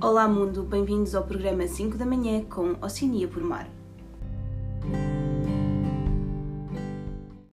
Olá mundo, bem-vindos ao programa 5 da manhã com Oceania por Mar.